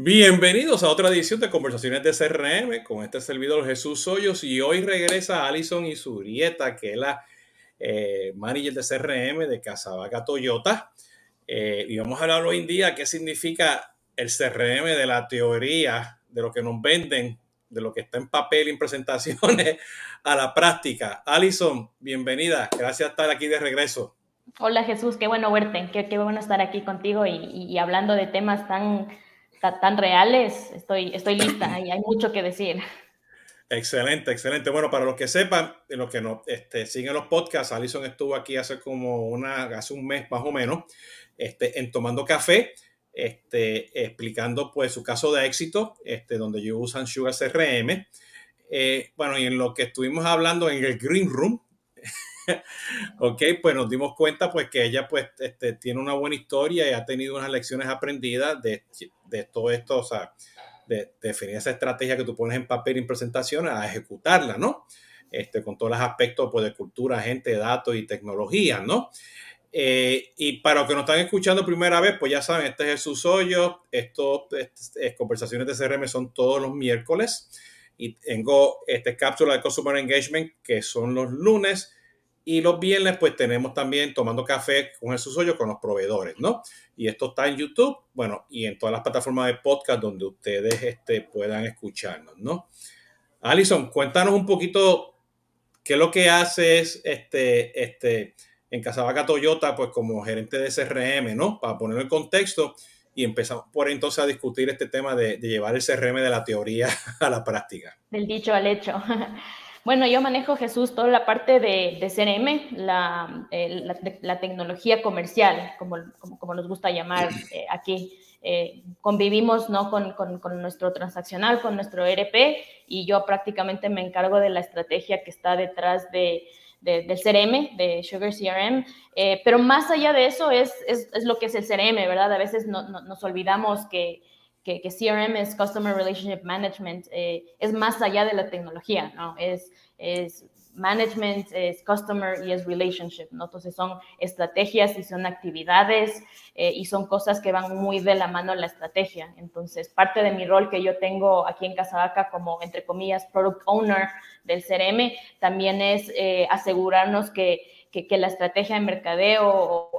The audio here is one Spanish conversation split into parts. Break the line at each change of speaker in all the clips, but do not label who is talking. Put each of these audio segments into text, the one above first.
Bienvenidos a otra edición de Conversaciones de CRM con este servidor Jesús Hoyos y hoy regresa Alison Isurieta, que es la eh, manager de CRM de Casavaca Toyota. Eh, y vamos a hablar hoy en día qué significa el CRM de la teoría, de lo que nos venden, de lo que está en papel y en presentaciones, a la práctica. Alison, bienvenida. Gracias por estar aquí de regreso.
Hola Jesús, qué bueno verte, qué, qué bueno estar aquí contigo y, y hablando de temas tan tan reales, estoy, estoy lista y hay mucho que decir.
Excelente, excelente. Bueno, para los que sepan, los que no este, siguen los podcasts, Alison estuvo aquí hace como una, hace un mes más o menos, este, en Tomando Café, este, explicando pues su caso de éxito, este, donde yo usan Sugar CRM. Eh, bueno, y en lo que estuvimos hablando en el Green Room, ok, pues nos dimos cuenta pues que ella pues este, tiene una buena historia y ha tenido unas lecciones aprendidas de, de todo esto, o sea, de, definir esa estrategia que tú pones en papel y en presentaciones a ejecutarla, ¿no? Este, con todos los aspectos pues, de cultura, gente, datos y tecnología, ¿no? Eh, y para los que nos están escuchando primera vez, pues ya saben, este es Jesús Hoyo, estos este, conversaciones de CRM son todos los miércoles y tengo este cápsula de Customer Engagement que son los lunes y los viernes, pues tenemos también tomando café con Jesús Hoyo con los proveedores, ¿no? Y esto está en YouTube, bueno, y en todas las plataformas de podcast donde ustedes este, puedan escucharnos, ¿no? Alison, cuéntanos un poquito qué es lo que haces este, este, en Casavaca Toyota, pues como gerente de CRM, ¿no? Para ponerlo en contexto y empezamos por entonces a discutir este tema de, de llevar el CRM de la teoría a la práctica.
Del dicho al hecho. Bueno, yo manejo, Jesús, toda la parte de, CRM, la, la, tecnología comercial, como, como, nos gusta llamar eh, aquí. Eh, convivimos ¿no? Con, con, nuestro transaccional, con nuestro ERP, y yo prácticamente me encargo de la estrategia que está detrás de, del CRM, de Sugar CRM. Eh, pero más allá de eso es, es, es, lo que es el CRM, ¿verdad? A veces no, nos olvidamos que que, CRM es Customer Relationship Management, eh, es más allá de la tecnología, ¿no? Es, es management, es customer y es relationship, ¿no? Entonces son estrategias y son actividades eh, y son cosas que van muy de la mano a la estrategia. Entonces, parte de mi rol que yo tengo aquí en Casavaca como, entre comillas, product owner del CRM, también es eh, asegurarnos que que, la estrategia de mercadeo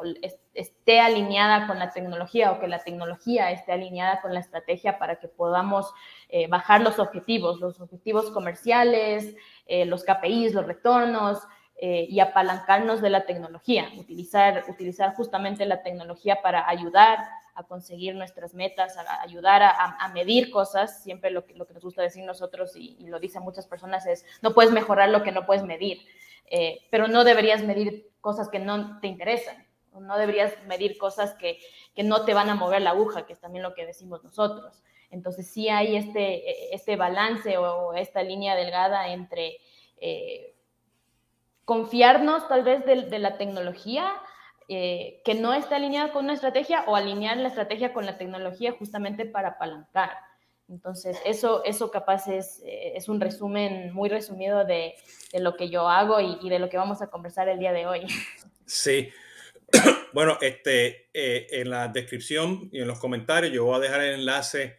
esté alineada con la tecnología o que la tecnología esté alineada con la estrategia para que podamos eh, bajar los objetivos, los objetivos comerciales, eh, los KPIs, los retornos, eh, y apalancarnos de la tecnología, utilizar, utilizar justamente la tecnología para ayudar a conseguir nuestras metas, a ayudar a, medir cosas. Siempre lo que, nos gusta decir nosotros, y, lo dicen muchas personas, es no puedes mejorar lo que no puedes medir. Pero no deberías medir cosas que no te interesan, no deberías medir cosas que, que, no te van a mover la aguja, que es también lo que decimos nosotros. Entonces sí hay este, este balance o esta línea delgada entre eh, confiarnos tal vez de, la tecnología eh, que no está alineada con una estrategia o alinear la estrategia con la tecnología justamente para apalancar. Entonces, eso, eso capaz es, eh, es un resumen muy resumido de, de lo que yo hago y, de lo que vamos a conversar el día de hoy.
Sí. Bueno, este, eh, en la descripción y en los comentarios yo voy a dejar el enlace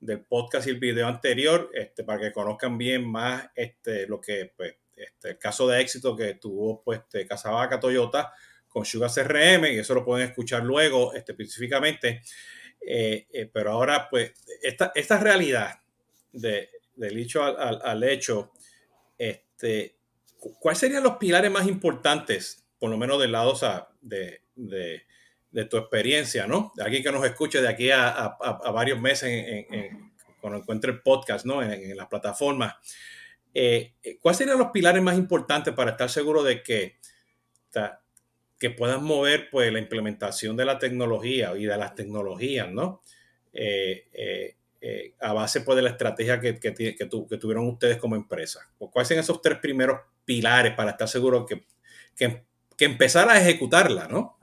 del podcast y el video anterior este, para que conozcan bien más este, lo que, pues, este, el caso de éxito que tuvo pues, este, Casavaca Toyota con Sugar CRM y eso lo pueden escuchar luego este, específicamente. Eh, eh, pero ahora, pues, esta, esta realidad de, del hecho al, hecho, este, ¿cuáles serían los pilares más importantes, por lo menos del lado de, de, de, tu experiencia, ¿no? De aquí que nos escuche de aquí a, a, varios meses en, cuando encuentre el podcast, ¿no? En, las plataformas. Eh, ¿Cuáles serían los pilares más importantes para estar seguro de que que puedan mover pues la implementación de la tecnología y de las tecnologías, ¿no? Eh, eh, eh, a base pues de la estrategia que, que, que, tuvieron ustedes como empresa. ¿Cuáles son esos tres primeros pilares para estar seguro que, que, empezar a ejecutarla, ¿no?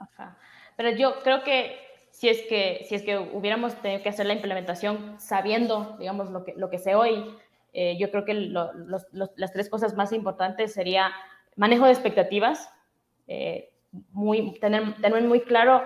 Pero yo creo que si es que, si es que hubiéramos tenido que hacer la implementación sabiendo, digamos, lo que, lo que sé hoy, yo creo que las tres cosas más importantes sería manejo de expectativas, muy, tener, tener muy claro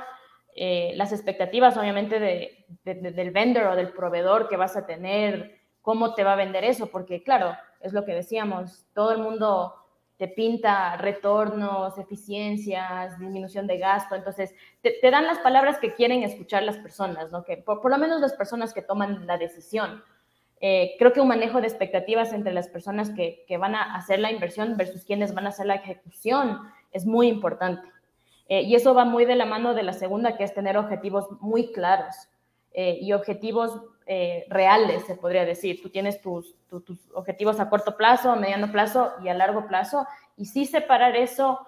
eh, las expectativas obviamente de, del vendor o del proveedor que vas a tener, cómo te va a vender eso, porque claro, es lo que decíamos, todo el mundo te pinta retornos, eficiencias, disminución de gasto, entonces te, dan las palabras que quieren escuchar las personas, ¿no? que por, lo menos las personas que toman la decisión. Eh, creo que un manejo de expectativas entre las personas que, que, van a hacer la inversión versus quienes van a hacer la ejecución es muy importante. Eh, y eso va muy de la mano de la segunda, que es tener objetivos muy claros eh, y objetivos eh, reales, se podría decir. Tú tienes tus, objetivos a corto plazo, a mediano plazo y a largo plazo, y sí separar eso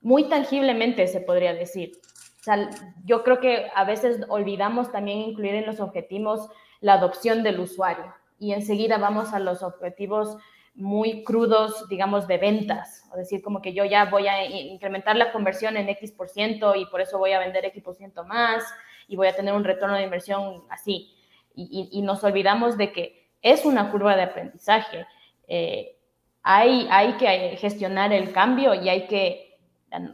muy tangiblemente, se podría decir. O sea, yo creo que a veces olvidamos también incluir en los objetivos la adopción del usuario y enseguida vamos a los objetivos muy crudos, digamos, de ventas. O decir, como que yo ya voy a incrementar la conversión en X por ciento y por eso voy a vender X por ciento más y voy a tener un retorno de inversión así. Y, nos olvidamos de que es una curva de aprendizaje. Eh, hay, hay que gestionar el cambio y hay que,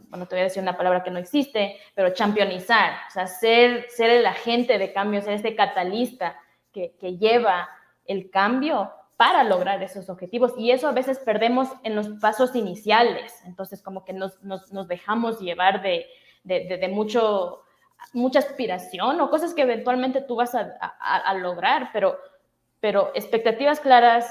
bueno, te voy a decir una palabra que no existe, pero championizar, o sea, ser, ser el agente de cambio, ser este catalista que, que lleva el cambio para lograr esos objetivos. Y eso a veces perdemos en los pasos iniciales. Entonces, como que nos, dejamos llevar de, de, mucho, mucha aspiración o cosas que eventualmente tú vas a, a, lograr, pero, pero expectativas claras,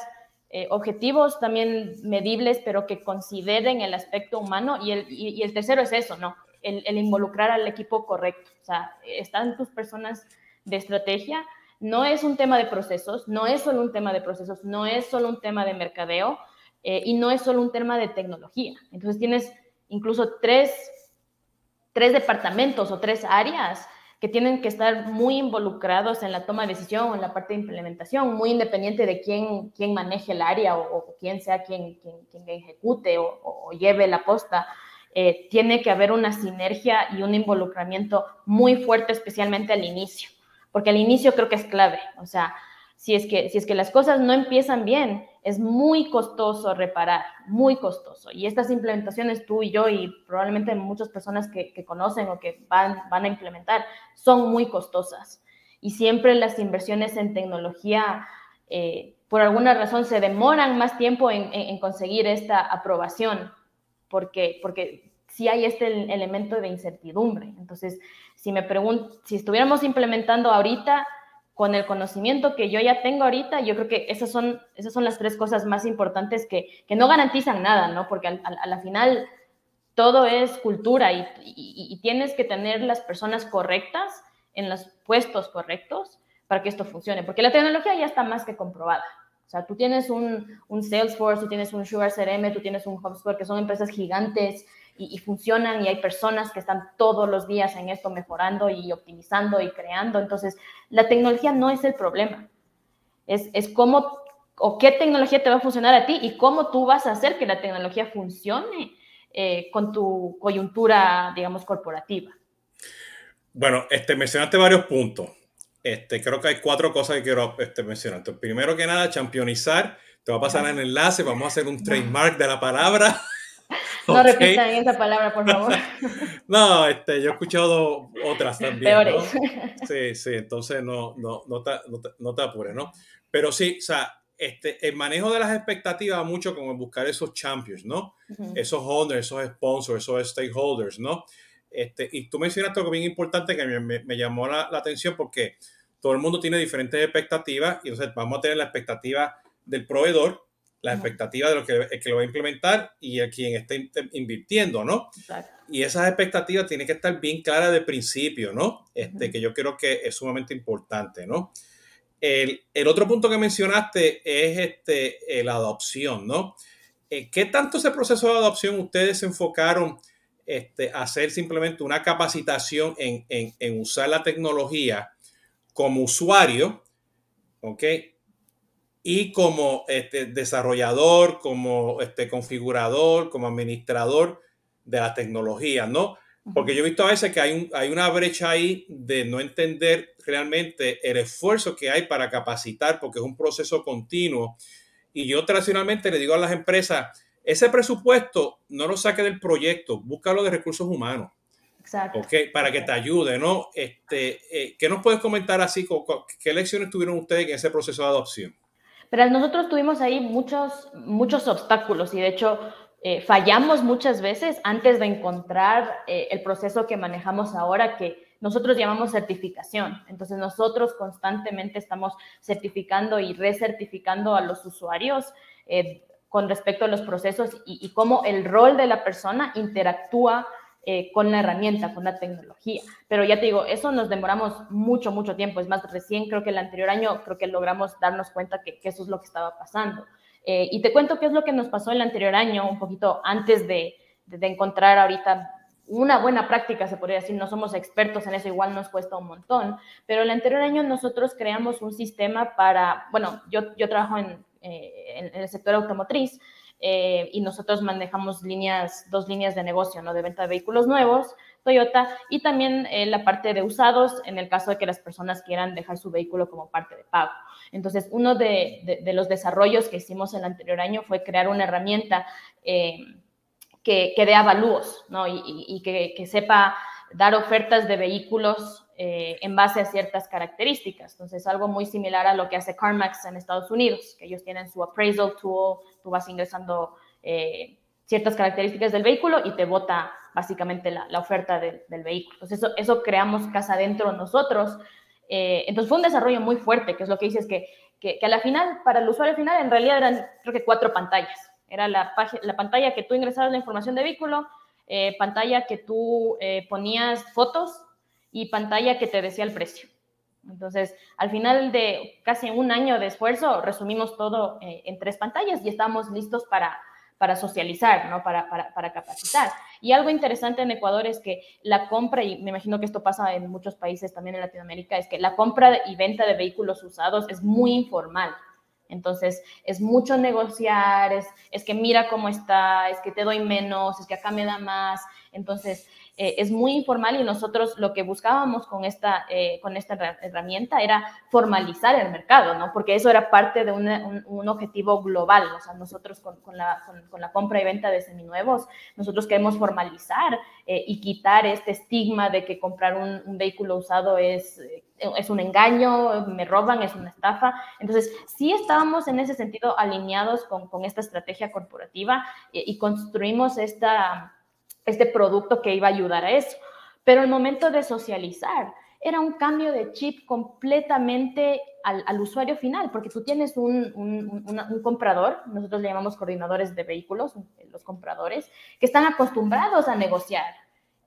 eh, objetivos también medibles, pero que consideren el aspecto humano. Y el, y, el tercero es eso, ¿no? El, el, involucrar al equipo correcto. O sea, están tus personas de estrategia no es un tema de procesos, no es solo un tema de procesos, no es solo un tema de mercadeo eh, y no es solo un tema de tecnología. Entonces tienes incluso tres, tres departamentos o tres áreas que tienen que estar muy involucrados en la toma de decisión o en la parte de implementación, muy independiente de quién, quién maneje el área o, quién sea quien, quien, ejecute o, lleve la posta. Eh, tiene que haber una sinergia y un involucramiento muy fuerte, especialmente al inicio porque al inicio creo que es clave, o sea, si es que, si es que las cosas no empiezan bien, es muy costoso reparar, muy costoso. Y estas implementaciones, tú y yo, y probablemente muchas personas que, conocen o que van, van a implementar, son muy costosas. Y siempre las inversiones en tecnología, eh, por alguna razón, se demoran más tiempo en, conseguir esta aprobación, porque, porque sí hay este elemento de incertidumbre. Entonces, si me pregunto, si estuviéramos implementando ahorita con el conocimiento que yo ya tengo ahorita, yo creo que esas son, esas son las tres cosas más importantes que, que no garantizan nada, ¿no? Porque a la final todo es cultura y, y, tienes que tener las personas correctas en los puestos correctos para que esto funcione, porque la tecnología ya está más que comprobada. O sea, tú tienes un, un Salesforce, tú tienes un Sugar CRM, tú tienes un HubSpot, que son empresas gigantes y, funcionan y hay personas que están todos los días en esto mejorando y optimizando y creando. Entonces, la tecnología no es el problema. Es, es cómo o qué tecnología te va a funcionar a ti y cómo tú vas a hacer que la tecnología funcione eh, con tu coyuntura, digamos, corporativa.
Bueno, este, mencionaste varios puntos. Este, creo que hay cuatro cosas que quiero este, mencionar. primero que nada, championizar. Te va a pasar el enlace, vamos a hacer un trademark de la palabra.
No repitan esa palabra, por favor.
no, este, yo he escuchado otras también. ¿no? Sí, sí, entonces no, no, no, te, no, te, apures, ¿no? Pero sí, o sea, este, el manejo de las expectativas mucho como buscar esos champions, ¿no? Esos owners, esos sponsors, esos stakeholders, ¿no? Este, y tú mencionaste algo bien importante que me, me llamó la, la, atención porque todo el mundo tiene diferentes expectativas y entonces vamos a tener la expectativa del proveedor, la expectativa de lo que, que lo va a implementar y a quien está invirtiendo, ¿no? Y esas expectativas tienen que estar bien claras de principio, ¿no? Este, Que yo creo que es sumamente importante, ¿no? El, el otro punto que mencionaste es este, la adopción, ¿no? Eh, ¿Qué tanto ese proceso de adopción ustedes se enfocaron este, a hacer simplemente una capacitación en, en, en usar la tecnología como usuario, ¿ok? Y como este, desarrollador, como este, configurador, como administrador de la tecnología, ¿no? Porque yo he visto a veces que hay, un, hay una brecha ahí de no entender realmente el esfuerzo que hay para capacitar, porque es un proceso continuo. Y yo tradicionalmente le digo a las empresas, ese presupuesto no lo saque del proyecto, búscalo de recursos humanos. Exacto. para que te ayude, ¿no? Este, eh, ¿Qué nos puedes comentar así? ¿Qué lecciones tuvieron ustedes en ese proceso de adopción?
Pero nosotros tuvimos ahí muchos, muchos obstáculos y de hecho eh, fallamos muchas veces antes de encontrar eh, el proceso que manejamos ahora, que nosotros llamamos certificación. Entonces nosotros constantemente estamos certificando y recertificando a los usuarios con respecto a los procesos y cómo el rol de la persona interactúa eh, con la herramienta, con la tecnología. Pero ya te digo, eso nos demoramos mucho, mucho tiempo. Es más, recién creo que el anterior año creo que logramos darnos cuenta que, eso es lo que estaba pasando. Eh, y te cuento qué es lo que nos pasó el anterior año, un poquito antes de, de, encontrar ahorita una buena práctica, se podría decir, no somos expertos en eso, igual nos cuesta un montón, pero el anterior año nosotros creamos un sistema para, bueno, yo, yo trabajo en, eh, en el sector automotriz, eh, y nosotros manejamos líneas, dos líneas de negocio, ¿no? De venta de vehículos nuevos, Toyota, y también eh, la parte de usados en el caso de que las personas quieran dejar su vehículo como parte de pago. Entonces, uno de, los desarrollos que hicimos el anterior año fue crear una herramienta eh, que, que dé avalúos, ¿no? Y, que, que sepa dar ofertas de vehículos eh, en base a ciertas características. Entonces, algo muy similar a lo que hace CarMax en Estados Unidos, que ellos tienen su appraisal tool, tú vas ingresando eh, ciertas características del vehículo y te vota básicamente la, oferta del vehículo. Entonces, eso, creamos casa adentro nosotros. Eh, entonces, fue un desarrollo muy fuerte, que es lo que dices, que, que, que, a la final, para el usuario final, en realidad eran, creo que cuatro pantallas. Era la, la pantalla que tú ingresabas la información de vehículo, pantalla que tú ponías fotos y pantalla que te decía el precio. Entonces, al final de casi un año de esfuerzo, resumimos todo eh, en tres pantallas y estamos listos para, para socializar, ¿no? Para, para, para, capacitar. Y algo interesante en Ecuador es que la compra, y me imagino que esto pasa en muchos países también en Latinoamérica, es que la compra y venta de vehículos usados es muy informal. Entonces, es mucho negociar, es, es que mira cómo está, es que te doy menos, es que acá me da más. Entonces, eh, es muy informal y nosotros lo que buscábamos con esta, eh, con esta herramienta era formalizar el mercado, ¿no? Porque eso era parte de un, objetivo global, o sea, nosotros con, la, con, la, compra y venta de seminuevos, nosotros queremos formalizar eh, y quitar este estigma de que comprar un, vehículo usado es, es un engaño, me roban, es una estafa. Entonces, sí estábamos en ese sentido alineados con, con esta estrategia corporativa y construimos esta este producto que iba a ayudar a eso. Pero el momento de socializar era un cambio de chip completamente al, usuario final, porque tú tienes un, comprador, nosotros le llamamos coordinadores de vehículos, los compradores, que están acostumbrados a negociar,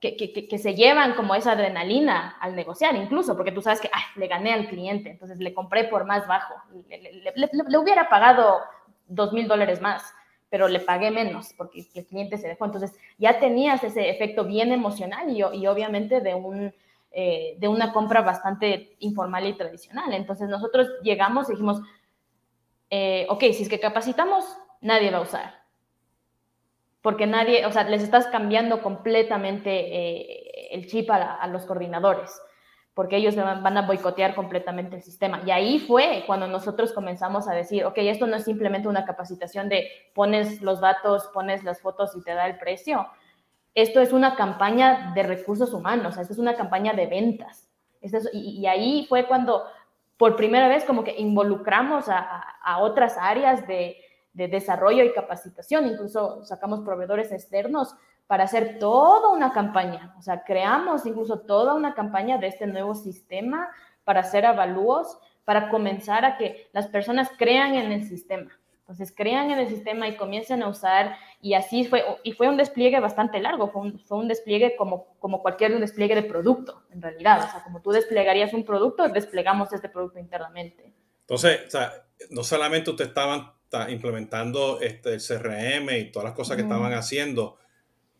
que, que, se llevan como esa adrenalina al negociar, incluso porque tú sabes que le gané al cliente, entonces le compré por más bajo, le hubiera pagado dos mil dólares más pero le pagué menos porque el cliente se dejó. Entonces ya tenías ese efecto bien emocional y, y obviamente de, un, eh, de una compra bastante informal y tradicional. Entonces nosotros llegamos y dijimos, eh, ok, si es que capacitamos, nadie va a usar. Porque nadie, o sea, les estás cambiando completamente eh, el chip a, a los coordinadores porque ellos van a boicotear completamente el sistema. Y ahí fue cuando nosotros comenzamos a decir, ok, esto no es simplemente una capacitación de pones los datos, pones las fotos y te da el precio. Esto es una campaña de recursos humanos, esto es una campaña de ventas. y, ahí fue cuando por primera vez como que involucramos a, otras áreas de, de desarrollo y capacitación, incluso sacamos proveedores externos para hacer toda una campaña. O sea, creamos incluso toda una campaña de este nuevo sistema para hacer avalúos, para comenzar a que las personas crean en el sistema. Entonces, crean en el sistema y comiencen a usar, y así fue, y fue un despliegue bastante largo, fue un, fue un despliegue como, como cualquier despliegue de producto, en realidad. O sea, como tú desplegarías un producto, desplegamos este producto internamente.
Entonces, o sea, no solamente ustedes estaban implementando este, el CRM y todas las cosas que estaban haciendo,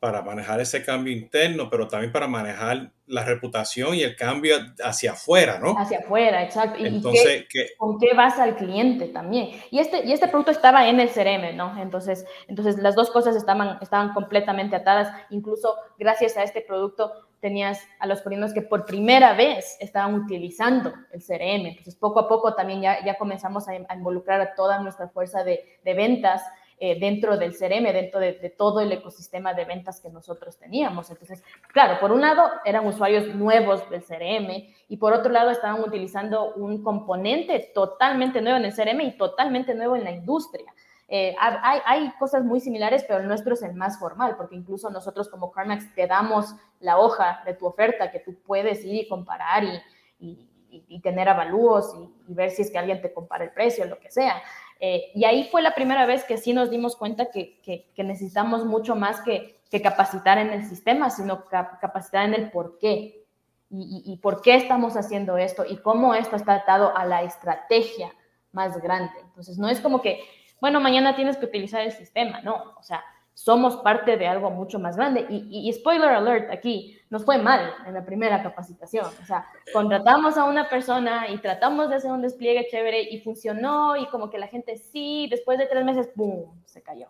para manejar ese cambio interno, pero también para manejar la reputación y el cambio hacia afuera, ¿no?
Hacia afuera, exacto. ¿Y Entonces, ¿con qué vas al cliente también? Y este, y este producto estaba en el CRM, ¿no? Entonces, entonces las dos cosas estaban, estaban completamente atadas. Incluso gracias a este producto tenías a los coreanos que por primera vez estaban utilizando el CRM. Entonces, poco a poco también ya, ya comenzamos a, involucrar a toda nuestra fuerza de, de ventas eh, dentro del CRM, dentro de, todo el ecosistema de ventas que nosotros teníamos. Entonces, claro, por un lado eran usuarios nuevos del CRM y por otro lado estaban utilizando un componente totalmente nuevo en el CRM y totalmente nuevo en la industria. Eh, hay, hay, cosas muy similares, pero el nuestro es el más formal, porque incluso nosotros como CarMax te damos la hoja de tu oferta que tú puedes ir y comparar y, y, y tener avalúos y, ver si es que alguien te compara el precio, lo que sea. Eh, y ahí fue la primera vez que sí nos dimos cuenta que, que, necesitamos mucho más que, que, capacitar en el sistema, sino capacitar en el por qué. Y, y, por qué estamos haciendo esto y cómo esto está atado a la estrategia más grande. Entonces, no es como que, bueno, mañana tienes que utilizar el sistema, no. O sea, somos parte de algo mucho más grande. Y, spoiler alert, aquí nos fue mal en la primera capacitación. O sea, contratamos a una persona y tratamos de hacer un despliegue chévere y funcionó y como que la gente sí, después de tres meses, ¡boom!, se cayó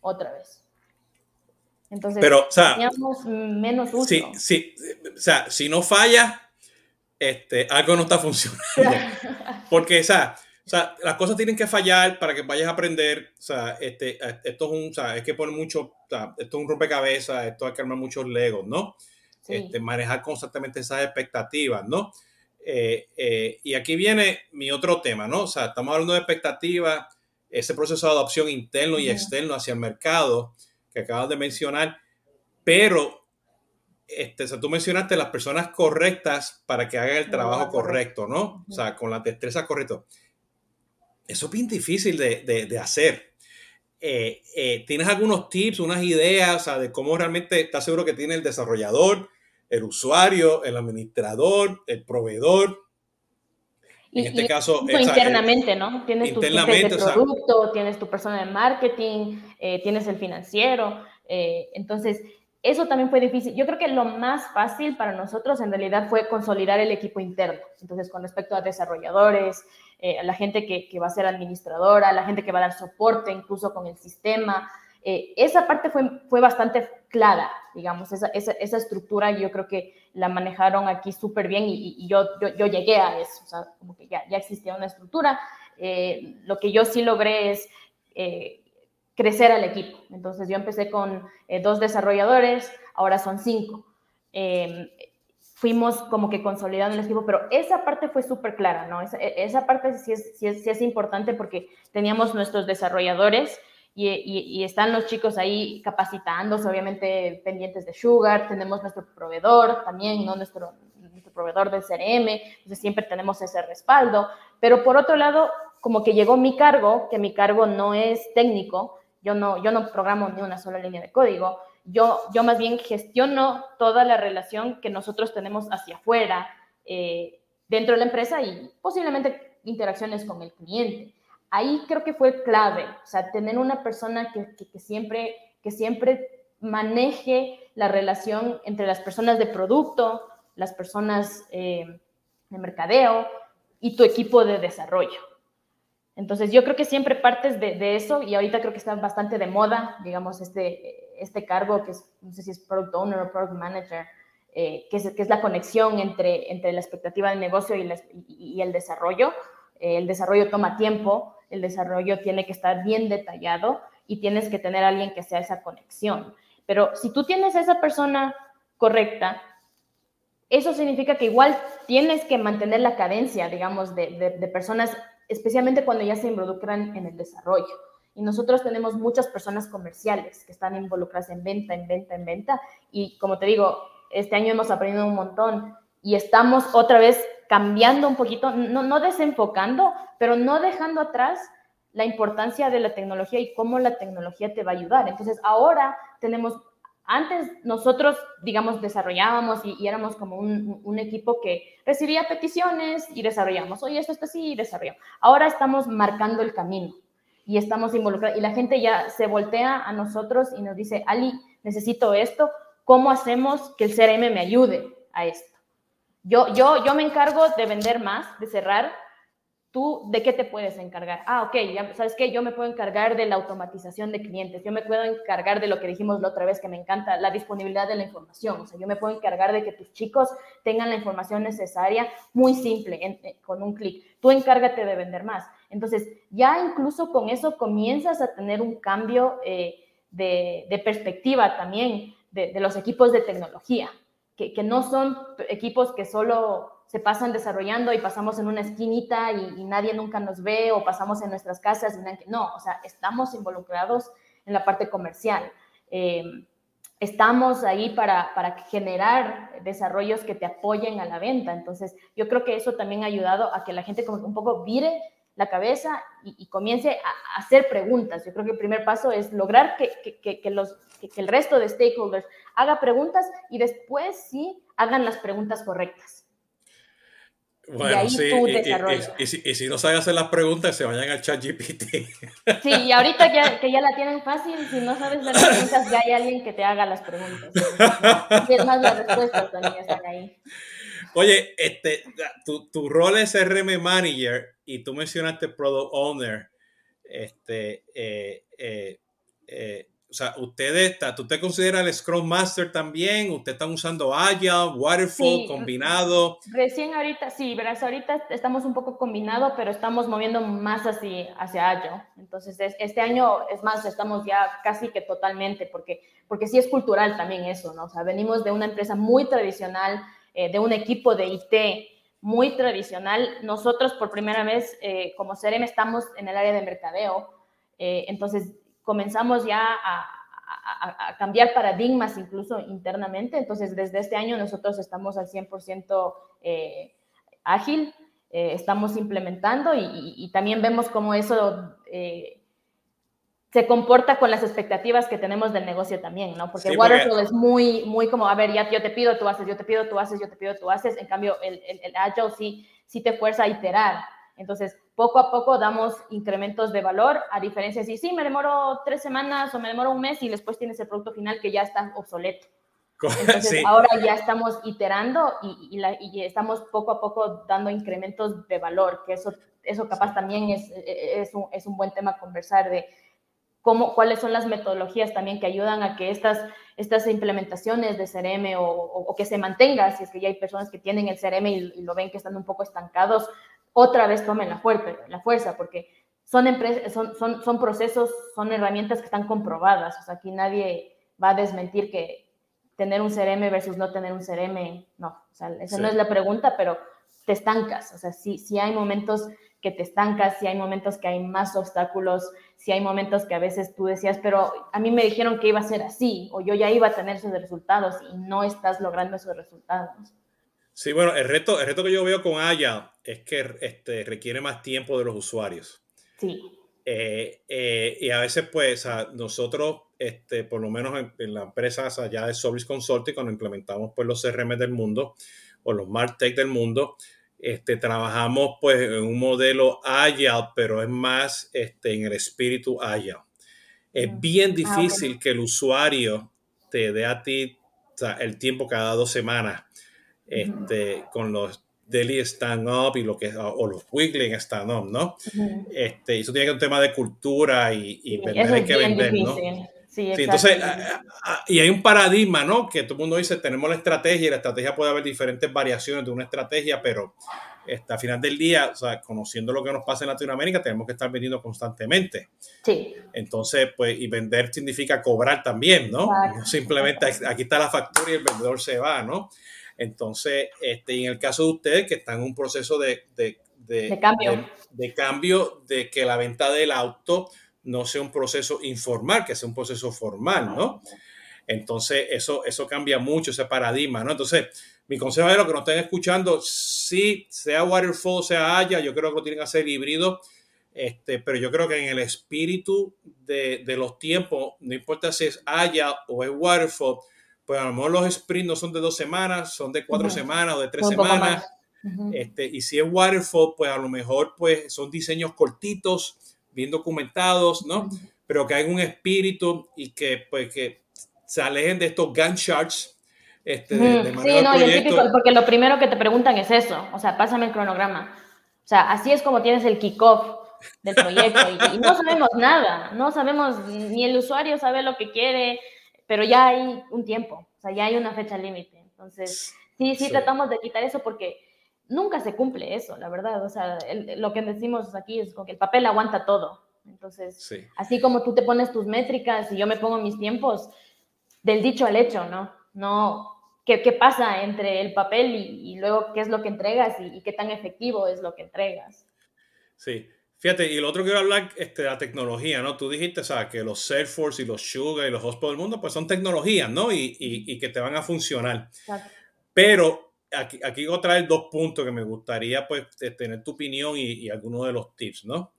otra vez. Entonces,
Pero, o sea,
teníamos menos uso.
Sí, sí, o sea, si no falla, este, algo no está funcionando. Porque, o sea, o sea, las cosas tienen que fallar para que vayas a aprender. O sea, este, esto es un, o sea, es que poner mucho, o sea, esto es un rompecabezas, esto hay que armar muchos legos, ¿no? Este, manejar constantemente esas expectativas, ¿no? Eh, eh, y aquí viene mi otro tema, ¿no? O sea, estamos hablando de expectativas, ese proceso de adopción interno y externo hacia el mercado que acabas de mencionar, pero este, o sea, tú mencionaste las personas correctas para que hagan el trabajo correcto, ¿no? O sea, con la destreza correcta. Eso es bien difícil de, hacer. Eh, eh, ¿Tienes algunos tips, unas ideas de cómo realmente estás seguro que tiene el desarrollador, el usuario, el administrador, el proveedor?
En este caso, internamente, ¿no? Tienes tu de producto, tienes tu persona de marketing, eh, tienes el financiero. entonces, eso también fue difícil. Yo creo que lo más fácil para nosotros en realidad fue consolidar el equipo interno. Entonces, con respecto a desarrolladores, eh, a la gente que, va a ser administradora, a la gente que va a dar soporte incluso con el sistema, eh, esa parte fue, fue bastante clara, digamos, esa, esa, estructura yo creo que la manejaron aquí súper bien y, yo, yo, llegué a eso, o sea, como que ya, ya existía una estructura. Eh, lo que yo sí logré es crecer al equipo. Entonces yo empecé con eh, dos desarrolladores, ahora son cinco. Em, fuimos como que consolidando el equipo, pero esa parte fue súper clara, ¿no? Esa, esa parte sí es, sí, es, sí es, importante porque teníamos nuestros desarrolladores y, y, están los chicos ahí capacitándose, obviamente pendientes de Sugar, tenemos nuestro proveedor también, ¿no? Nuestro, nuestro proveedor del CRM, entonces siempre tenemos ese respaldo, pero por otro lado, como que llegó mi cargo, que mi cargo no es técnico, yo no, yo no programo ni una sola línea de código. Yo, yo más bien gestiono toda la relación que nosotros tenemos hacia afuera, eh, dentro de la empresa y posiblemente interacciones con el cliente. Ahí creo que fue clave, o sea, tener una persona que, que, siempre, que siempre maneje la relación entre las personas de producto, las personas eh, de mercadeo y tu equipo de desarrollo. Entonces, yo creo que siempre partes de, eso y ahorita creo que está bastante de moda, digamos, este, este cargo que es, no sé si es Product Owner o Product Manager, eh, que, es, que, es, la conexión entre, entre la expectativa del negocio y, el desarrollo. Eh, el desarrollo toma tiempo, el desarrollo tiene que estar bien detallado y tienes que tener alguien que sea esa conexión. Pero si tú tienes a esa persona correcta, eso significa que igual tienes que mantener la cadencia, digamos, de, de personas especialmente cuando ya se involucran en el desarrollo. Y nosotros tenemos muchas personas comerciales que están involucradas en venta, en venta, en venta. Y como te digo, este año hemos aprendido un montón y estamos otra vez cambiando un poquito, no, no desenfocando, pero no dejando atrás la importancia de la tecnología y cómo la tecnología te va a ayudar. Entonces, ahora tenemos antes nosotros, digamos, desarrollábamos y, éramos como un, equipo que recibía peticiones y desarrollamos. Oye, esto está así y desarrollamos. Ahora estamos marcando el camino y estamos involucrados. Y la gente ya se voltea a nosotros y nos dice, Ali, necesito esto. ¿Cómo hacemos que el CRM me ayude a esto? Yo, yo, yo me encargo de vender más, de cerrar, ¿Tú de qué te puedes encargar? Ah, ok, ya, ¿sabes qué? Yo me puedo encargar de la automatización de clientes, yo me puedo encargar de lo que dijimos la otra vez que me encanta, la disponibilidad de la información, o sea, yo me puedo encargar de que tus chicos tengan la información necesaria muy simple, eh, con un clic. Tú encárgate de vender más. Entonces, ya incluso con eso comienzas a tener un cambio eh, de, perspectiva también de, los equipos de tecnología, que, que no son equipos que solo se pasan desarrollando y pasamos en una esquinita y, nadie nunca nos ve o pasamos en nuestras casas. No, o sea, estamos involucrados en la parte comercial. Eh, estamos ahí para, para, generar desarrollos que te apoyen a la venta. Entonces, yo creo que eso también ha ayudado a que la gente como un poco vire la cabeza y, comience a, hacer preguntas. Yo creo que el primer paso es lograr que, que, que que, el resto de stakeholders haga preguntas y después sí hagan las preguntas correctas.
Bueno, sí, y, si, no saben hacer las preguntas, se vayan al chat GPT.
Sí, y ahorita que, ya la tienen fácil, si no sabes las preguntas, ya hay alguien que te haga las preguntas. Y es más, las respuestas también están ahí.
Oye, este, tu, tu rol es RM Manager y tú mencionaste Product Owner. Este, eh, eh, eh, o sea, ustedes, ¿tú te considera el Scrum Master también? ¿Usted está usando Agile, Waterfall, combinado?
Recién ahorita, sí, verás, ahorita estamos un poco combinado, pero estamos moviendo más así hacia Agile. Entonces, este año, es más, estamos ya casi que totalmente, porque, porque sí es cultural también eso, ¿no? O sea, venimos de una empresa muy tradicional, eh, de un equipo de IT muy tradicional. Nosotros, por primera vez, eh, como CRM, estamos en el área de mercadeo. Eh, entonces, comenzamos ya a, cambiar paradigmas incluso internamente. Entonces, desde este año nosotros estamos al 100% eh, ágil, eh, estamos implementando y, también vemos cómo eso eh, se comporta con las expectativas que tenemos del negocio también, ¿no? Porque Waterfall es muy, muy como, a ver, ya yo te pido, tú haces, yo te pido, tú haces, yo te pido, tú haces. En cambio, el, el, el Agile sí, sí te fuerza a iterar. Entonces, poco a poco damos incrementos de valor, a diferencia de si sí, me demoro tres semanas o me demoro un mes y después tienes el producto final que ya está obsoleto. Entonces, ahora ya estamos iterando y, y, estamos poco a poco dando incrementos de valor, que eso, eso capaz también es, es, un, es un buen tema a conversar de cómo, cuáles son las metodologías también que ayudan a que estas, estas implementaciones de CRM o, o, que se mantenga, si es que ya hay personas que tienen el CRM y, y, lo ven que están un poco estancados, otra vez tomen la, fuerza, la fuerza, porque son, son, son, son procesos, son herramientas que están comprobadas. O sea, aquí nadie va a desmentir que tener un CRM versus no tener un CRM, no, o sea, esa no es la pregunta, pero te estancas. O sea, si, si hay momentos que te estancas, si hay momentos que hay más obstáculos, si hay momentos que a veces tú decías, pero a mí me dijeron que iba a ser así, o yo ya iba a tener esos resultados y no estás logrando esos resultados.
Sí, bueno, el reto, el reto que yo veo con Aya es que este, requiere más tiempo de los usuarios.
Sí.
Eh, eh, y a veces, pues, nosotros, este, por lo menos en, la empresa allá de Service Consulting, cuando implementamos pues, los CRM del mundo o los MarTech del mundo, este, trabajamos pues en un modelo Agile, pero es más este, en el espíritu Agile. Es bien ah, difícil que el usuario te dé a ti el tiempo cada dos semanas este, con los daily stand-up y lo que, o los weekly stand-up, ¿no? este, y eso tiene que ser un tema de cultura y, y vender hay que vender, ¿no? Sí, sí, entonces, y hay un paradigma, ¿no? Que todo el mundo dice, tenemos la estrategia y la estrategia puede haber diferentes variaciones de una estrategia, pero este, al final del día, o sea, conociendo lo que nos pasa en Latinoamérica, tenemos que estar vendiendo constantemente.
Sí.
Entonces, pues, y vender significa cobrar también, ¿no? No simplemente aquí está la factura y el vendedor se va, ¿no? Entonces, este, y en el caso de ustedes que están en un proceso de,
cambio.
De, cambio, de que la venta del auto no sea un proceso informal, que sea un proceso formal, ¿no? Entonces, eso, eso cambia mucho ese paradigma, ¿no? Entonces, mi consejo es lo que nos estén escuchando, sí, sea Waterfall, sea Haya, yo creo que lo tienen que hacer híbrido, este, pero yo creo que en el espíritu de, de los tiempos, no importa si es Haya o es Waterfall, pues a lo mejor los sprints no son de dos semanas, son de cuatro semanas o de tres semanas. este, y si es waterfall, pues a lo mejor pues son diseños cortitos, bien documentados, ¿no? Pero que hay un espíritu y que pues que se alejen de estos Gantt charts. Este,
sí, no, y el típico, porque lo primero que te preguntan es eso, o sea, pásame el cronograma. O sea, así es como tienes el kickoff del proyecto y, no sabemos nada, no sabemos, ni el usuario sabe lo que quiere, pero ya hay un tiempo, o sea, ya hay una fecha límite. Entonces, sí, sí, tratamos de quitar eso porque nunca se cumple eso, la verdad. O sea, lo que decimos aquí es que el papel aguanta todo. Entonces, así como tú te pones tus métricas y yo me pongo mis tiempos, del dicho al hecho, ¿no? No, ¿qué, qué pasa entre el papel y, luego qué es lo que entregas y, qué tan efectivo es lo que entregas?
Sí. Fíjate, y lo otro que quiero hablar este, la tecnología, ¿no? Tú dijiste, sea, que los Salesforce y los Sugar y los Hospital del mundo, pues son tecnologías, ¿no? Y, y, y que te van a funcionar. Pero aquí, aquí voy a traer dos puntos que me gustaría, pues, tener tu opinión y, y algunos de los tips, ¿no?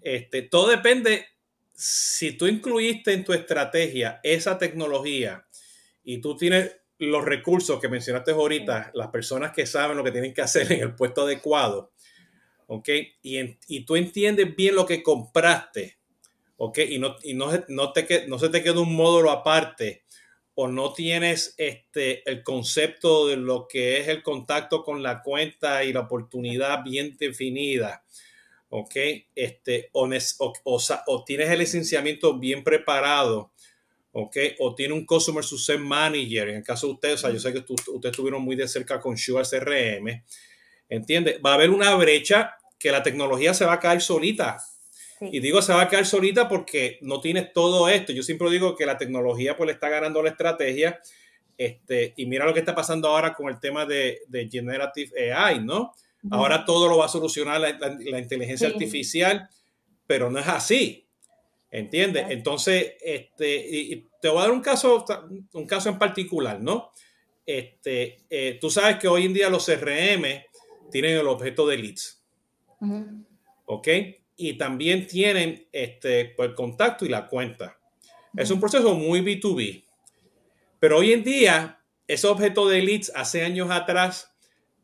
Este, todo depende si tú incluiste en tu estrategia esa tecnología y tú tienes los recursos que mencionaste ahorita, las personas que saben lo que tienen que hacer en el puesto adecuado, ¿ok? Y, y tú entiendes bien lo que compraste, ¿ok? Y no, y no, no, te, no se te queda un módulo aparte o no tienes este, el concepto de lo que es el contacto con la cuenta y la oportunidad bien definida ¿ok? Este, o, o, o, tienes el licenciamiento bien preparado, ¿ok? O tiene un Customer Success Manager, en el caso de ustedes, o sea, yo sé que ustedes estuvieron muy de cerca con Sure CRM, ¿entiendes? Va a haber una brecha que la tecnología se va a caer solita. Y digo se va a caer solita porque no tienes todo esto. Yo siempre digo que la tecnología pues le está ganando la estrategia. Este, y mira lo que está pasando ahora con el tema de, de Generative AI, ¿no? Ahora todo lo va a solucionar la, inteligencia artificial, pero no es así. ¿Entiendes? Entonces, este, y, te voy a dar un caso, un caso en particular, ¿no? Este, eh, tú sabes que hoy en día los CRM tienen el objeto de leads. ¿Ok? Y también tienen este, pues, el contacto y la cuenta. Es un proceso muy B2B. Pero hoy en día, ese objeto de leads hace años atrás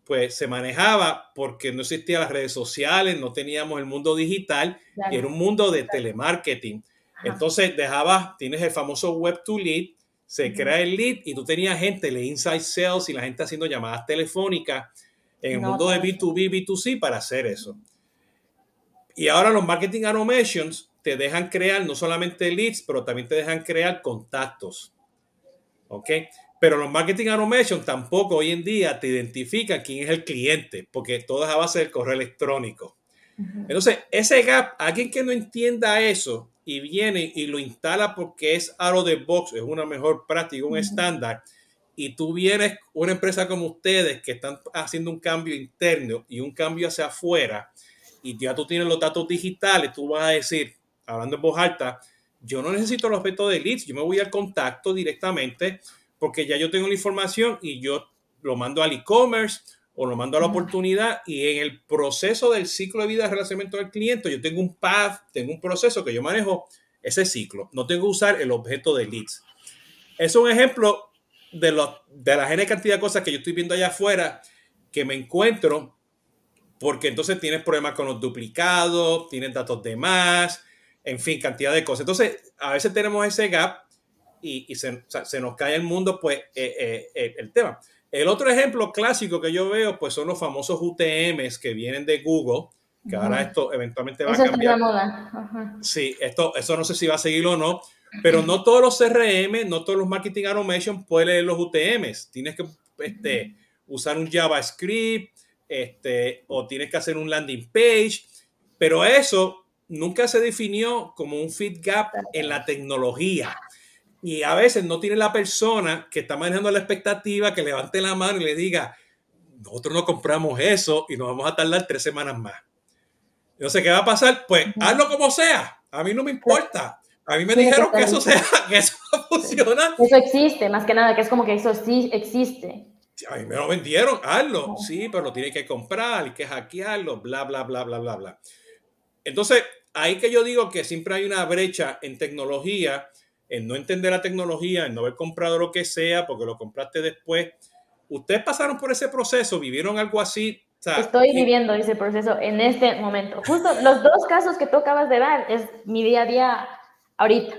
pues se manejaba porque no existían las redes sociales, no teníamos el mundo digital, era un mundo de telemarketing. Entonces dejabas, tienes el famoso web to lead, se crea el lead y tú tenías gente, el inside sales y la gente haciendo llamadas telefónicas en el mundo de B2B, B2C para hacer eso. Y ahora los marketing automations te dejan crear no solamente leads, pero también te dejan crear contactos. ¿Ok? Pero los marketing automation tampoco hoy en día te identifican quién es el cliente, porque todo es a base del correo electrónico. Entonces, ese gap, alguien que no entienda eso y viene y lo instala porque es out of the box, es una mejor práctica, un estándar, y tú vienes, una empresa como ustedes que están haciendo un cambio interno y un cambio hacia afuera, y ya tú tienes los datos digitales, tú vas a decir, hablando en voz alta, yo no necesito los objetos de leads, yo me voy al contacto directamente porque ya yo tengo la información y yo lo mando al e-commerce o lo mando a la oportunidad y en el proceso del ciclo de vida de relacionamiento del cliente yo tengo un path, tengo un proceso que yo manejo ese ciclo. No tengo que usar el objeto de leads. Es un ejemplo de, lo, de la general cantidad de cosas que yo estoy viendo allá afuera que me encuentro porque entonces tienes problemas con los duplicados, tienes datos de más, en fin, cantidad de cosas. Entonces, a veces tenemos ese gap y, se, nos cae el mundo, pues, eh, eh, eh, el tema. El otro ejemplo clásico que yo veo, pues, son los famosos UTMs que vienen de Google, que ahora esto eventualmente va a cambiar. moda. Sí, esto, eso no sé si va a seguir o no, pero no todos los CRM, no todos los marketing automation pueden leer los UTMs. Tienes que este, usar un JavaScript, este, o tienes que hacer un landing page, pero eso nunca se definió como un fit gap en la tecnología. Y a veces no tiene la persona que está manejando la expectativa que levante la mano y le diga, nosotros no compramos eso y nos vamos a tardar tres semanas más. Sé qué va a pasar, pues hazlo como sea, a mí no me importa. A mí me dijeron que eso sea, que eso funciona.
Eso existe, más que nada, que es como que eso sí existe.
A mí me lo vendieron, hazlo. Sí, pero lo tienes que comprar, hay que hackearlo, bla, bla, bla, bla, bla, bla. Entonces, ahí que yo digo que siempre hay una brecha en tecnología en no entender la tecnología, en no haber comprado lo que sea porque lo compraste después. Ustedes pasaron por ese proceso, vivieron algo así.
Estoy viviendo ese proceso en este momento. Justo los dos casos que tú acabas de dar es mi día a día ahorita.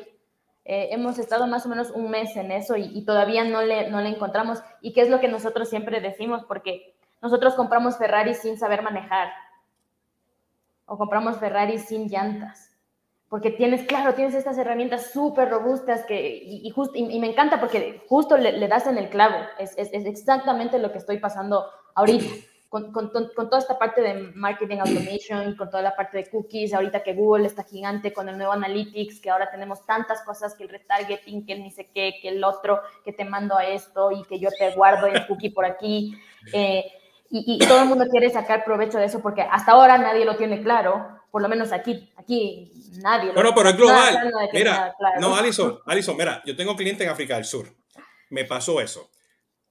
Eh, hemos estado más o menos un mes en eso y, todavía no le, no le encontramos. ¿Y qué es lo que nosotros siempre decimos? Porque nosotros compramos Ferrari sin saber manejar. o compramos Ferrari sin llantas porque tienes, claro, tienes estas herramientas súper robustas que, y, y, y, me encanta porque justo le, das en el clavo, es, es, exactamente lo que estoy pasando ahorita, con, con, con, toda esta parte de marketing automation, con toda la parte de cookies, ahorita que Google está gigante con el nuevo Analytics, que ahora tenemos tantas cosas, que el retargeting, que el ni sé qué, que el otro, que te mando a esto y que yo te guardo el cookie por aquí. Eh, y, y todo el mundo quiere sacar provecho de eso porque hasta ahora nadie lo tiene claro, por lo menos aquí, aquí nadie.
Bueno, pero es global. Mira, no, Alison, Alison, mira, yo tengo clientes en África del Sur. Me pasó eso.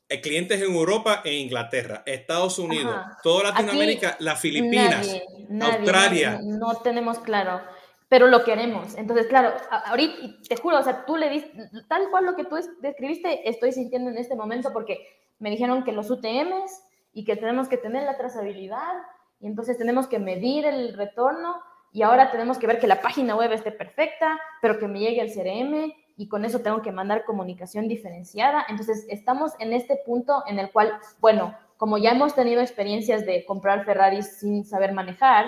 El clientes en Europa e Inglaterra, Estados Unidos, toda Latinoamérica, las Filipinas, Australia.
no, tenemos claro, pero lo queremos. Entonces, claro, ahorita, te juro, o sea, tú le diste, tal cual lo que tú describiste, estoy sintiendo en este momento porque me dijeron que los UTMs y que tenemos que tener la trazabilidad y entonces tenemos que medir el retorno y ahora tenemos que ver que la página web esté perfecta, pero que me llegue el CRM y con eso tengo que mandar comunicación diferenciada. Entonces estamos en este punto en el cual, bueno, como ya hemos tenido experiencias de comprar Ferraris sin saber manejar,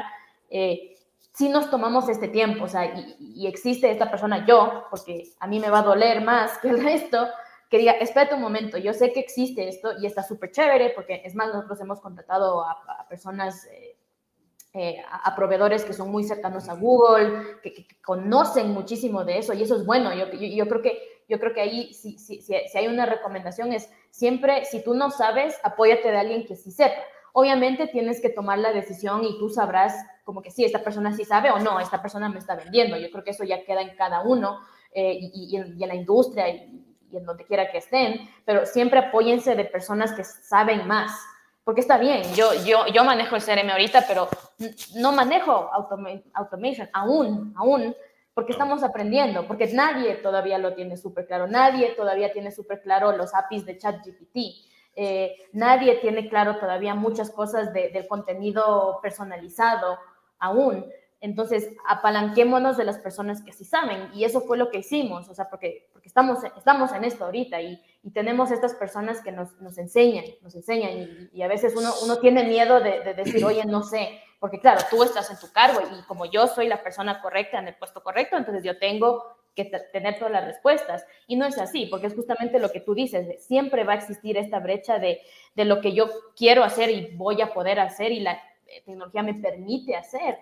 eh, sí nos tomamos este tiempo, o sea, y, y, existe esta persona, yo, porque a mí me va a doler más que el resto, que diga, espérate un momento, yo sé que existe esto y está súper chévere, porque es más, nosotros hemos contratado a, personas, eh, eh, a, proveedores que son muy cercanos a Google, que, conocen muchísimo de eso y eso es bueno. Yo, yo, creo, que, yo creo que ahí, si, si, si, hay una recomendación, es siempre, si tú no sabes, apóyate de alguien que sí sepa. Obviamente tienes que tomar la decisión y tú sabrás como que sí, esta persona sí sabe o no, esta persona me está vendiendo. Yo creo que eso ya queda en cada uno eh, y, en, y, en, la industria y, y en donde quiera que estén, pero siempre apóyense de personas que saben más, porque está bien, yo, yo, yo manejo el CRM ahorita, pero no manejo automation aún, aún, porque estamos aprendiendo, porque nadie todavía lo tiene súper claro, nadie todavía tiene súper claro los APIs de ChatGPT. Eh, nadie tiene claro todavía muchas cosas del contenido personalizado aún. Entonces, apalanquémonos de las personas que sí saben. Y eso fue lo que hicimos, o sea, porque, porque estamos, estamos en esto ahorita y, y tenemos estas personas que nos, nos enseñan, nos enseñan. Y, a veces uno, uno tiene miedo de, de, decir, oye, no sé, porque claro, tú estás en tu cargo y como yo soy la persona correcta en el puesto correcto, entonces yo tengo que tener todas las respuestas. Y no es así, porque es justamente lo que tú dices, siempre va a existir esta brecha de, de lo que yo quiero hacer y voy a poder hacer y la tecnología me permite hacer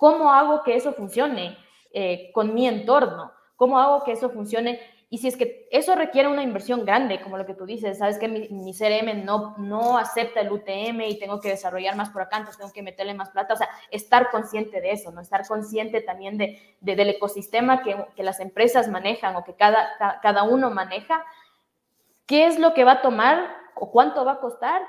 ¿Cómo hago que eso funcione eh, con mi entorno? ¿Cómo hago que eso funcione? Y si es que eso requiere una inversión grande, como lo que tú dices, sabes que mi, CRM no, no acepta el UTM y tengo que desarrollar más por acá, entonces tengo que meterle más plata. O sea, estar consciente de eso, ¿no? Estar consciente también de, del ecosistema que, que, las empresas manejan o que cada, cada uno maneja. ¿Qué es lo que va a tomar o cuánto va a costar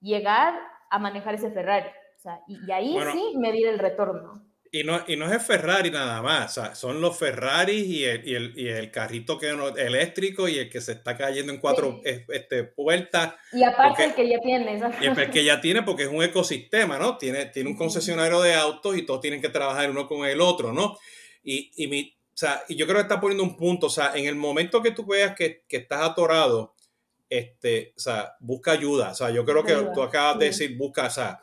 llegar a manejar ese Ferrari? O sea, y, ahí sí medir el retorno.
Y no, y no es el Ferrari nada más, o sea, son los Ferraris y el, y el, y el carrito que eléctrico y el que se está cayendo en cuatro este, puertas.
Y aparte el que ya tiene.
Y el que ya tiene porque es un ecosistema, ¿no? Tiene, tiene un concesionario de autos y todos tienen que trabajar uno con el otro, ¿no? Y, y, mi, o sea, y yo creo que está poniendo un punto, o sea, en el momento que tú veas que, que estás atorado, este, o sea, busca ayuda, o sea, yo creo que tú acabas de decir, busca, o sea,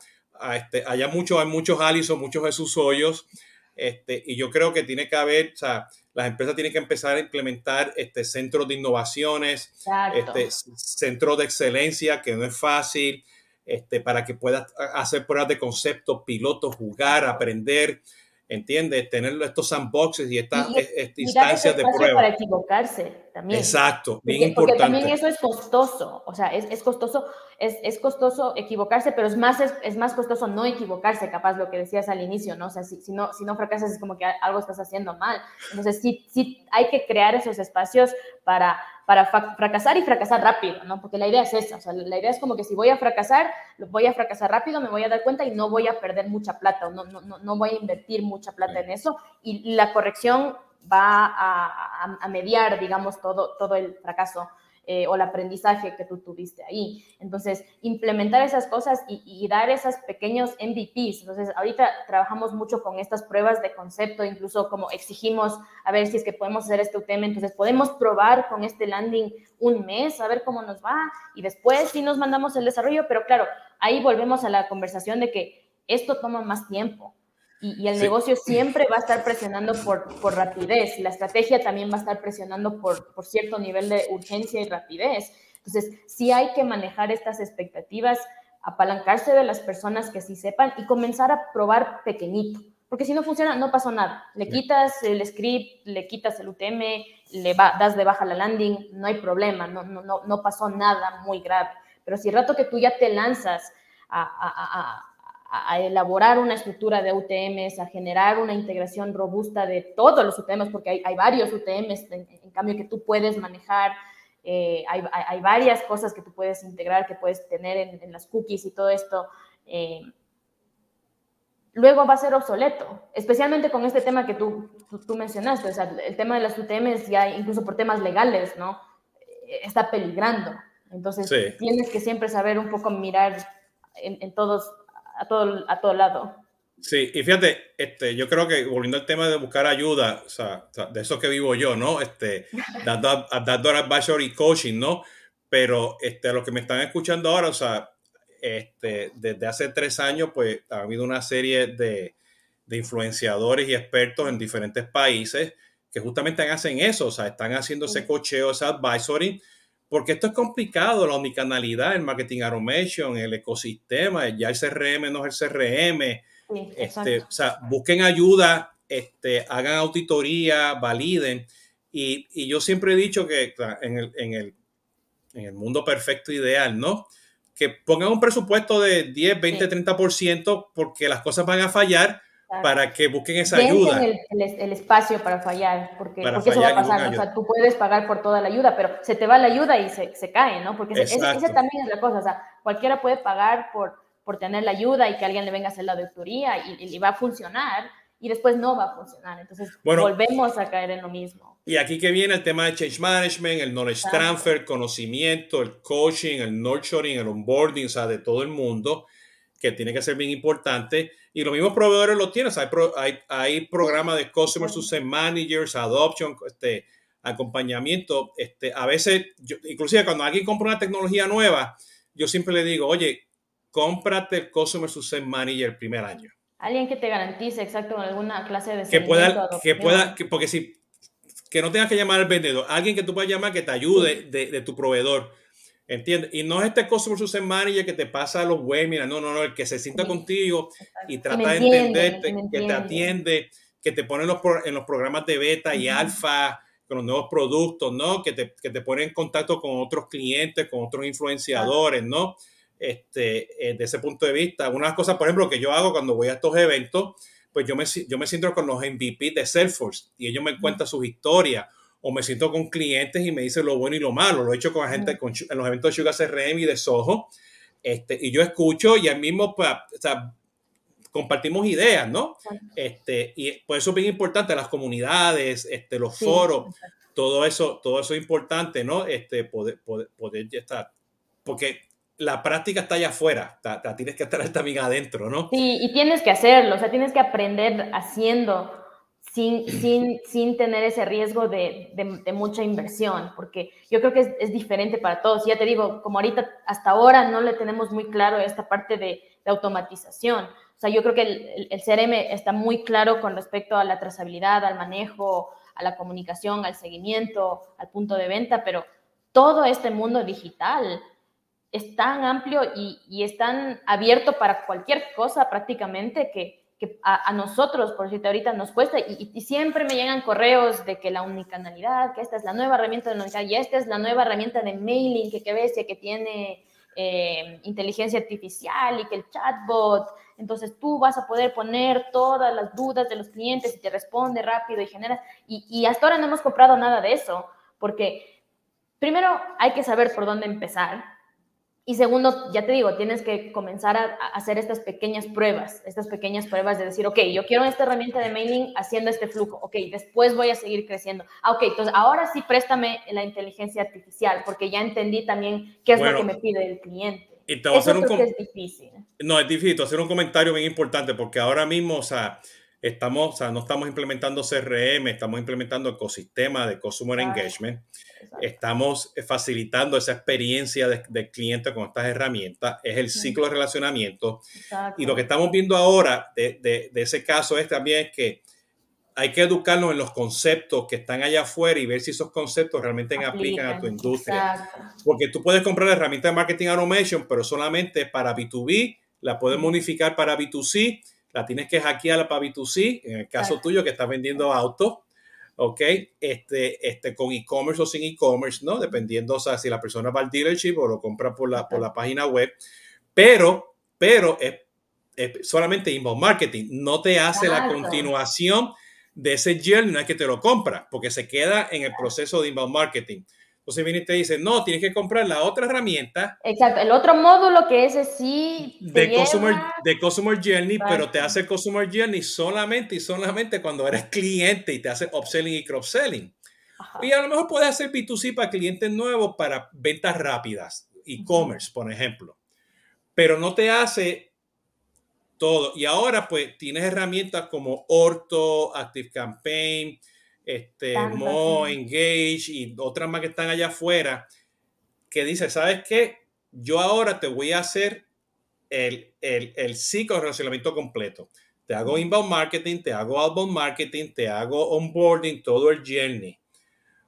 este, haya muchos, hay muchos Alison, muchos Jesús Hoyos, este, y yo creo que tiene que haber, o sea, las empresas tienen que empezar a implementar este, centros de innovaciones, este, centros de excelencia, que no es fácil, este, para que puedas hacer pruebas de concepto, pilotos, jugar, aprender. ¿entiendes? Tener estos sandboxes y estas instancias de prueba.
Para equivocarse también.
Exacto, bien importante. Porque
también eso es costoso, o sea, es, es costoso, es, es, costoso equivocarse, pero es más, es, es, más costoso no equivocarse, capaz lo que decías al inicio, ¿no? O sea, si, si, no, si no fracasas es como que algo estás haciendo mal. Entonces, sí, sí hay que crear esos espacios para para fracasar y fracasar rápido, ¿no? Porque la idea es esa, o sea, la idea es como que si voy a fracasar, voy a fracasar rápido, me voy a dar cuenta y no voy a perder mucha plata, o no, no, no voy a invertir mucha plata en eso, y la corrección va a, mediar, digamos, todo, todo el fracaso eh, o el aprendizaje que tú tuviste ahí. Entonces, implementar esas cosas y, dar esos pequeños MVPs. Entonces, ahorita trabajamos mucho con estas pruebas de concepto, incluso como exigimos a ver si es que podemos hacer este UTM. Entonces, podemos probar con este landing un mes, a ver cómo nos va y después sí nos mandamos el desarrollo, pero claro, ahí volvemos a la conversación de que esto toma más tiempo. Y, el negocio siempre va a estar presionando por, por, rapidez. La estrategia también va a estar presionando por, por cierto nivel de urgencia y rapidez. Entonces, sí hay que manejar estas expectativas, apalancarse de las personas que sí sepan y comenzar a probar pequeñito. Porque si no funciona, no pasó nada. Le quitas el script, le quitas el UTM, le das de baja la landing, no hay problema, no, no, no, pasó nada muy grave. Pero si el rato que tú ya te lanzas a a, elaborar una estructura de UTMs, a generar una integración robusta de todos los UTMs, porque hay, hay varios UTMs en, cambio que tú puedes manejar, eh, hay, hay, varias cosas que tú puedes integrar, que puedes tener en, las cookies y todo esto. Eh, luego va a ser obsoleto, especialmente con este tema que tú, tú, mencionaste, o sea, el tema de las UTMs ya incluso por temas legales, ¿no? Eh, está peligrando. Entonces, tienes que siempre saber un poco mirar en, en todos a todo, a todo lado.
Sí, y fíjate, este, yo creo que volviendo al tema de buscar ayuda, o sea, de eso que vivo yo, ¿no? Este, dando, dando advisory coaching, ¿no? Pero este, a los que me están escuchando ahora, o sea, este, desde hace tres años, pues ha habido una serie de, de influenciadores y expertos en diferentes países que justamente hacen eso, o sea, están haciendo ese cocheo, ese advisory, porque esto es complicado, la omnicanalidad, el marketing automation, el ecosistema, ya el CRM no es el CRM. este, o sea, busquen ayuda, este, hagan auditoría, validen. Y, y yo siempre he dicho que en el, en, el, en el mundo perfecto ideal, ¿no? Que pongan un presupuesto de 10, 20, 30% porque las cosas van a fallar para que busquen esa ayuda.
El, el, espacio para fallar, porque, porque eso va a pasar. O sea, tú puedes pagar por toda la ayuda, pero se te va la ayuda y se, se cae, ¿no? Porque esa también es la cosa. O sea, cualquiera puede pagar por, por tener la ayuda y que alguien le venga a hacer la auditoría y, y va a funcionar y después no va a funcionar. Entonces, volvemos a caer en lo mismo.
Y aquí que viene el tema de change management, el knowledge transfer, conocimiento, el coaching, el nurturing, el onboarding, o sea, de todo el mundo, que tiene que ser bien importante y los mismos proveedores lo tienen. hay, hay, hay, programas de Customer Success Managers, Adoption, este, acompañamiento. Este, a veces, yo, inclusive cuando alguien compra una tecnología nueva, yo siempre le digo, oye, cómprate el Customer Success Manager el primer año.
Alguien que te garantice, exacto, alguna clase de
que pueda, que pueda, que, porque si que no tengas que llamar al vendedor, alguien que tú puedas llamar que te ayude de, de tu proveedor ¿Entiendes? Y no es este Customer Success Manager que te pasa los webinars, no, no, no, el que se sienta contigo y trata de entenderte, que te atiende, que te pone en los, en los programas de beta y alfa con los nuevos productos, ¿no? Que te, que te pone en contacto con otros clientes, con otros influenciadores, ¿no? Este, eh, de ese punto de vista. Una de las cosas, por ejemplo, que yo hago cuando voy a estos eventos, pues yo me, yo me siento con los MVP de Salesforce y ellos me cuentan sus historias o me siento con clientes y me dicen lo bueno y lo malo. Lo he hecho con gente con, en los eventos de Sugar CRM y de Soho. Este, y yo escucho y al mismo, pues, o sea, compartimos ideas, ¿no? Este, y por eso es bien importante las comunidades, este, los foros, todo eso, todo eso es importante, ¿no? Este, poder, poder, poder estar, porque la práctica está allá afuera, tienes que estar también adentro, ¿no?
Sí, y tienes que hacerlo, o sea, tienes que aprender haciendo sin, sin, sin tener ese riesgo de, de, mucha inversión, porque yo creo que es, diferente para todos. Ya te digo, como ahorita hasta ahora no le tenemos muy claro esta parte de, de automatización. O sea, yo creo que el, el, CRM está muy claro con respecto a la trazabilidad, al manejo, a la comunicación, al seguimiento, al punto de venta, pero todo este mundo digital es tan amplio y, y es tan abierto para cualquier cosa prácticamente que que a, nosotros, por decirte ahorita, nos cuesta y, siempre me llegan correos de que la unicanalidad, que esta es la nueva herramienta de unicanalidad y esta es la nueva herramienta de mailing que que ves que tiene eh, inteligencia artificial y que el chatbot, entonces tú vas a poder poner todas las dudas de los clientes y te responde rápido y generas, y hasta ahora no hemos comprado nada de eso, porque primero hay que saber por dónde empezar, y segundo, ya te digo, tienes que comenzar a, hacer estas pequeñas pruebas, estas pequeñas pruebas de decir, ok, yo quiero esta herramienta de mailing haciendo este flujo, ok, después voy a seguir creciendo. Ah, ok, entonces ahora sí préstame la inteligencia artificial, porque ya entendí también qué es lo que me pide el cliente.
Y te voy a hacer un es difícil. No, es difícil, hacer un comentario bien importante, porque ahora mismo, o sea, estamos, o sea, no estamos implementando CRM, estamos implementando ecosistema de Customer Engagement. Estamos facilitando esa experiencia del cliente con estas herramientas. Es el ciclo de relacionamiento. Y lo que estamos viendo ahora de, de, de, ese caso es también que hay que educarnos en los conceptos que están allá afuera y ver si esos conceptos realmente aplican, a tu industria. Porque tú puedes comprar la herramienta de marketing automation, pero solamente para B2B, la puedes modificar para B2C la tienes que hackear para B2C, en el caso tuyo que estás vendiendo autos, ¿ok? Este, este, con e-commerce o sin e-commerce, ¿no? Dependiendo, o sea, si la persona va al dealership o lo compra por la, por la página web, pero, pero es, solamente inbound marketing, no te hace la continuación de ese journey, no es que te lo compra, porque se queda en el proceso de inbound marketing. Entonces viene y te dice, no, tienes que comprar la otra herramienta.
Exacto, el otro módulo que ese sí.
De, customer, de Customer Journey, pero te hace Customer Journey solamente y solamente cuando eres cliente y te hace upselling y cross-selling. Y a lo mejor puedes hacer B2C para clientes nuevos para ventas rápidas, e-commerce, por ejemplo. Pero no te hace todo. Y ahora pues tienes herramientas como Orto, Active Campaign, este, Mo, Engage y otras más que están allá afuera, que dice, ¿sabes qué? Yo ahora te voy a hacer el, el, el ciclo de relacionamiento completo. Te hago inbound marketing, te hago outbound marketing, te hago onboarding, todo el journey.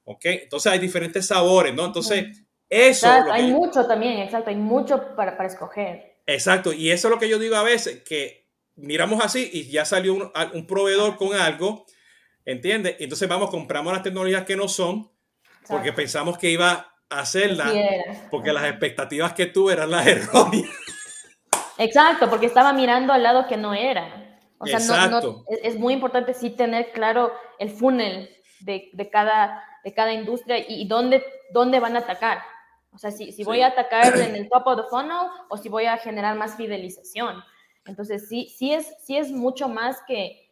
¿Ok? Entonces hay diferentes sabores, ¿no? Entonces, eso...
hay mucho también, exacto, hay mucho para, para, escoger.
Exacto, y eso es lo que yo digo a veces, que miramos así y ya salió un, un proveedor con algo ¿Entiendes? Entonces vamos, compramos las tecnologías que no son, porque pensamos que iba a hacerlas, porque las expectativas que tuve eran las erróneas.
Exacto, porque estaba mirando al lado que no era. O sea, no, es muy importante sí tener claro el funnel de, de cada, de cada industria y, dónde, dónde van a atacar. O sea, si, si voy a atacar en el top of the funnel o si voy a generar más fidelización. Entonces, sí, sí, es, sí es mucho más que,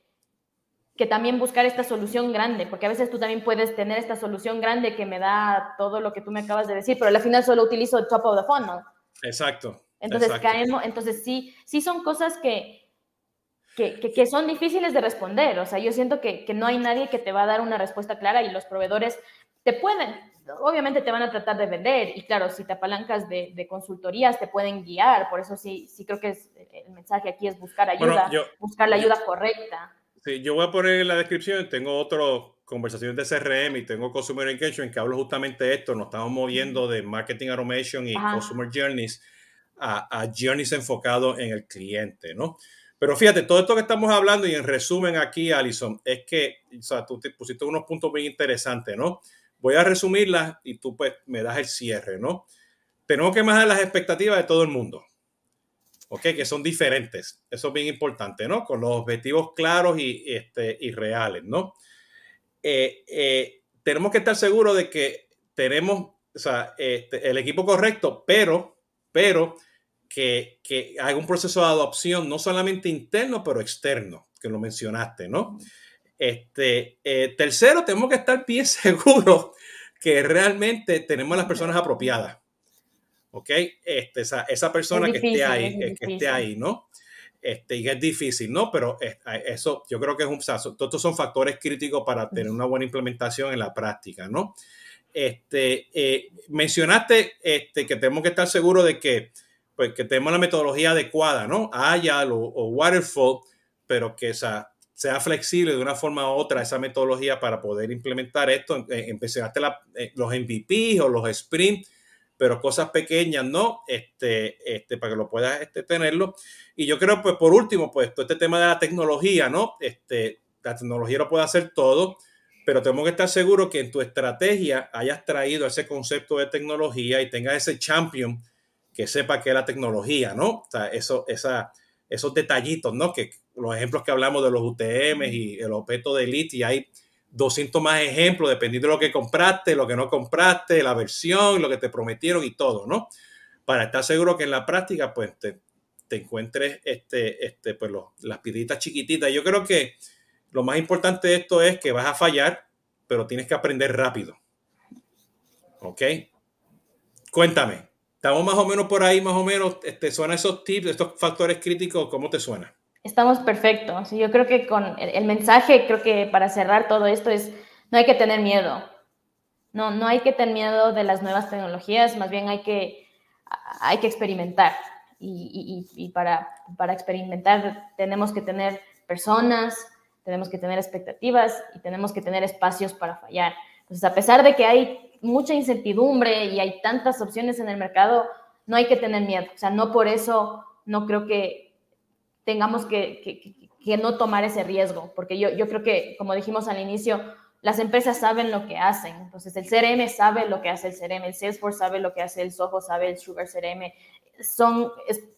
que también buscar esta solución grande, porque a veces tú también puedes tener esta solución grande que me da todo lo que tú me acabas de decir, pero al final solo utilizo el top of the funnel.
Exacto.
Entonces caemos, entonces sí, sí son cosas que, que, que, son difíciles de responder. O sea, yo siento que, que, no hay nadie que te va a dar una respuesta clara y los proveedores te pueden, obviamente te van a tratar de vender y claro, si te apalancas de, de consultorías te pueden guiar. Por eso sí, sí creo que es, el mensaje aquí es buscar ayuda, buscar la ayuda correcta.
Sí, yo voy a poner en la descripción, tengo otro conversaciones de CRM y tengo Consumer Engagement que hablo justamente de esto, nos estamos moviendo de Marketing Automation y Consumer Journeys a, a, Journeys enfocados en el cliente, ¿no? Pero fíjate, todo esto que estamos hablando y en resumen aquí, Alison, es que, o sea, tú te pusiste unos puntos muy interesantes, ¿no? Voy a resumirlas y tú pues me das el cierre, ¿no? Tenemos que mejorar las expectativas de todo el mundo. ¿Ok? Que son diferentes. Eso es bien importante, ¿no? Con los objetivos claros y, este, y reales, ¿no? Eh, eh, tenemos que estar seguros de que tenemos o sea, este, el equipo correcto, pero, pero que, que haga un proceso de adopción no solamente interno, pero externo, que lo mencionaste, ¿no? Este, eh, tercero, tenemos que estar bien seguros que realmente tenemos las personas apropiadas. ¿Ok? Este, esa, esa persona que esté ahí, que esté ahí, ¿no? Este, y es difícil, ¿no? Pero eso yo creo que es un, todos estos son factores críticos para tener una buena implementación en la práctica, ¿no? Este, eh, mencionaste este, que tenemos que estar seguros de que, pues, que tenemos la metodología adecuada, ¿no? Agile o, o Waterfall, pero que esa, sea flexible de una forma u otra esa metodología para poder implementar esto. Mencionaste eh, los MVP o los sprints pero cosas pequeñas, ¿no? Este, este, para que lo puedas este, tenerlo. Y yo creo, pues, por último, pues, todo este tema de la tecnología, ¿no? Este, la tecnología lo puede hacer todo, pero tenemos que estar seguros que en tu estrategia hayas traído ese concepto de tecnología y tengas ese champion que sepa que es la tecnología, ¿no? O sea, eso, esos detallitos, ¿no? Que los ejemplos que hablamos de los UTM y el objeto de Elite, y hay 200 más ejemplos, dependiendo de lo que compraste, lo que no compraste, la versión, lo que te prometieron y todo, ¿no? Para estar seguro que en la práctica, pues, te, encuentres este, este, pues, las piedritas chiquititas. Yo creo que lo más importante de esto es que vas a fallar, pero tienes que aprender rápido. ¿Ok? Cuéntame, estamos más o menos por ahí, más o menos, este, ¿suenan esos tips, estos factores críticos? ¿Cómo te suena?
Estamos perfectos. Yo creo que con el, mensaje, creo que para cerrar todo esto es, no hay que tener miedo. No, no hay que tener miedo de las nuevas tecnologías, más bien hay que, hay que experimentar. Y, y, y para, para experimentar tenemos que tener personas, tenemos que tener expectativas y tenemos que tener espacios para fallar. Entonces, a pesar de que hay mucha incertidumbre y hay tantas opciones en el mercado, no hay que tener miedo. O sea, no por eso no creo que tengamos que, que, no tomar ese riesgo, porque yo, yo creo que, como dijimos al inicio, las empresas saben lo que hacen. Entonces, el CRM sabe lo que hace el CRM, el Salesforce sabe lo que hace el Soho, sabe el Sugar CRM. Son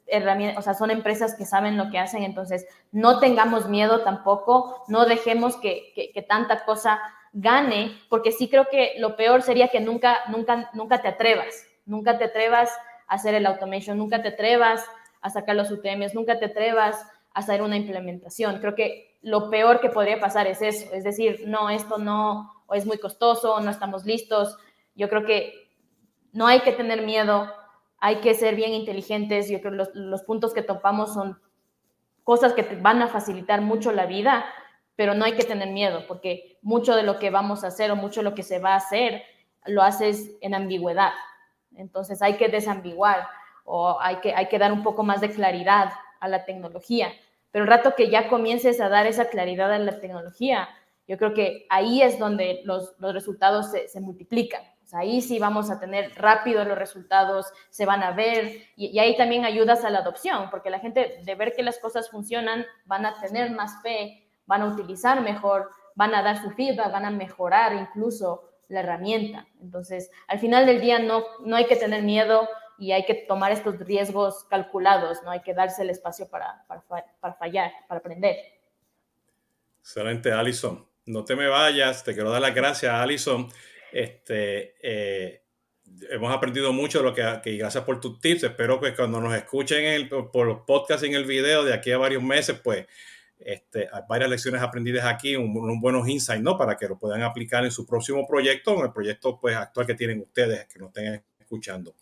herramientas, o sea, son empresas que saben lo que hacen. Entonces, no tengamos miedo tampoco, no dejemos que, que tanta cosa gane, porque sí creo que lo peor sería que nunca, nunca, nunca te atrevas, nunca te atrevas a hacer el automation, nunca te atrevas a sacar los UTMs, nunca te atrevas a hacer una implementación. Creo que lo peor que podría pasar es eso, es decir, no, esto no, o es muy costoso, no estamos listos. Yo creo que no hay que tener miedo, hay que ser bien inteligentes. Yo creo que los, los puntos que topamos son cosas que te van a facilitar mucho la vida, pero no hay que tener miedo, porque mucho de lo que vamos a hacer o mucho de lo que se va a hacer lo haces en ambigüedad. Entonces hay que desambiguar o hay que, hay que dar un poco más de claridad a la tecnología. Pero el rato que ya comiences a dar esa claridad a la tecnología, yo creo que ahí es donde los, los resultados se, se multiplican. O ahí sí vamos a tener rápido los resultados, se van a ver y, y, ahí también ayudas a la adopción, porque la gente de ver que las cosas funcionan van a tener más fe, van a utilizar mejor, van a dar su feedback, van a mejorar incluso la herramienta. Entonces, al final del día no, no hay que tener miedo y hay que tomar estos riesgos calculados, no hay que darse el espacio para, para, para fallar, para aprender.
Excelente, Alison. No te me vayas, te quiero dar las gracias, Alison. Este, eh, hemos aprendido mucho de lo que, que, gracias por tus tips. Espero que cuando nos escuchen el, por los podcasts y en el video de aquí a varios meses, pues este, hay varias lecciones aprendidas aquí, un, buenos insights, ¿no? Para que lo puedan aplicar en su próximo proyecto, en el proyecto pues, actual que tienen ustedes, que nos estén escuchando.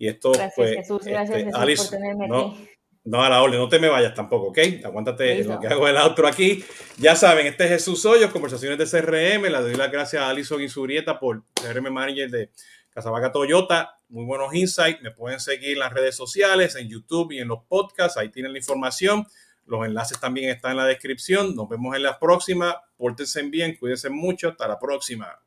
Y esto,
gracias,
pues,
Jesús, gracias,
este,
Jesús,
Alice,
por tenerme
no,
aquí.
No, a la orden, no te me vayas tampoco, ¿ok? Aguántate lo que hago el outro aquí. Ya saben, este es Jesús Hoyos, conversaciones de CRM. Le doy las gracias a Alison Insurieta por CRM Manager de Casabaca Toyota. Muy buenos insights. Me pueden seguir en las redes sociales, en YouTube y en los podcasts. Ahí tienen la información. Los enlaces también están en la descripción. Nos vemos en la próxima. Pórtense bien, cuídense mucho. Hasta la próxima.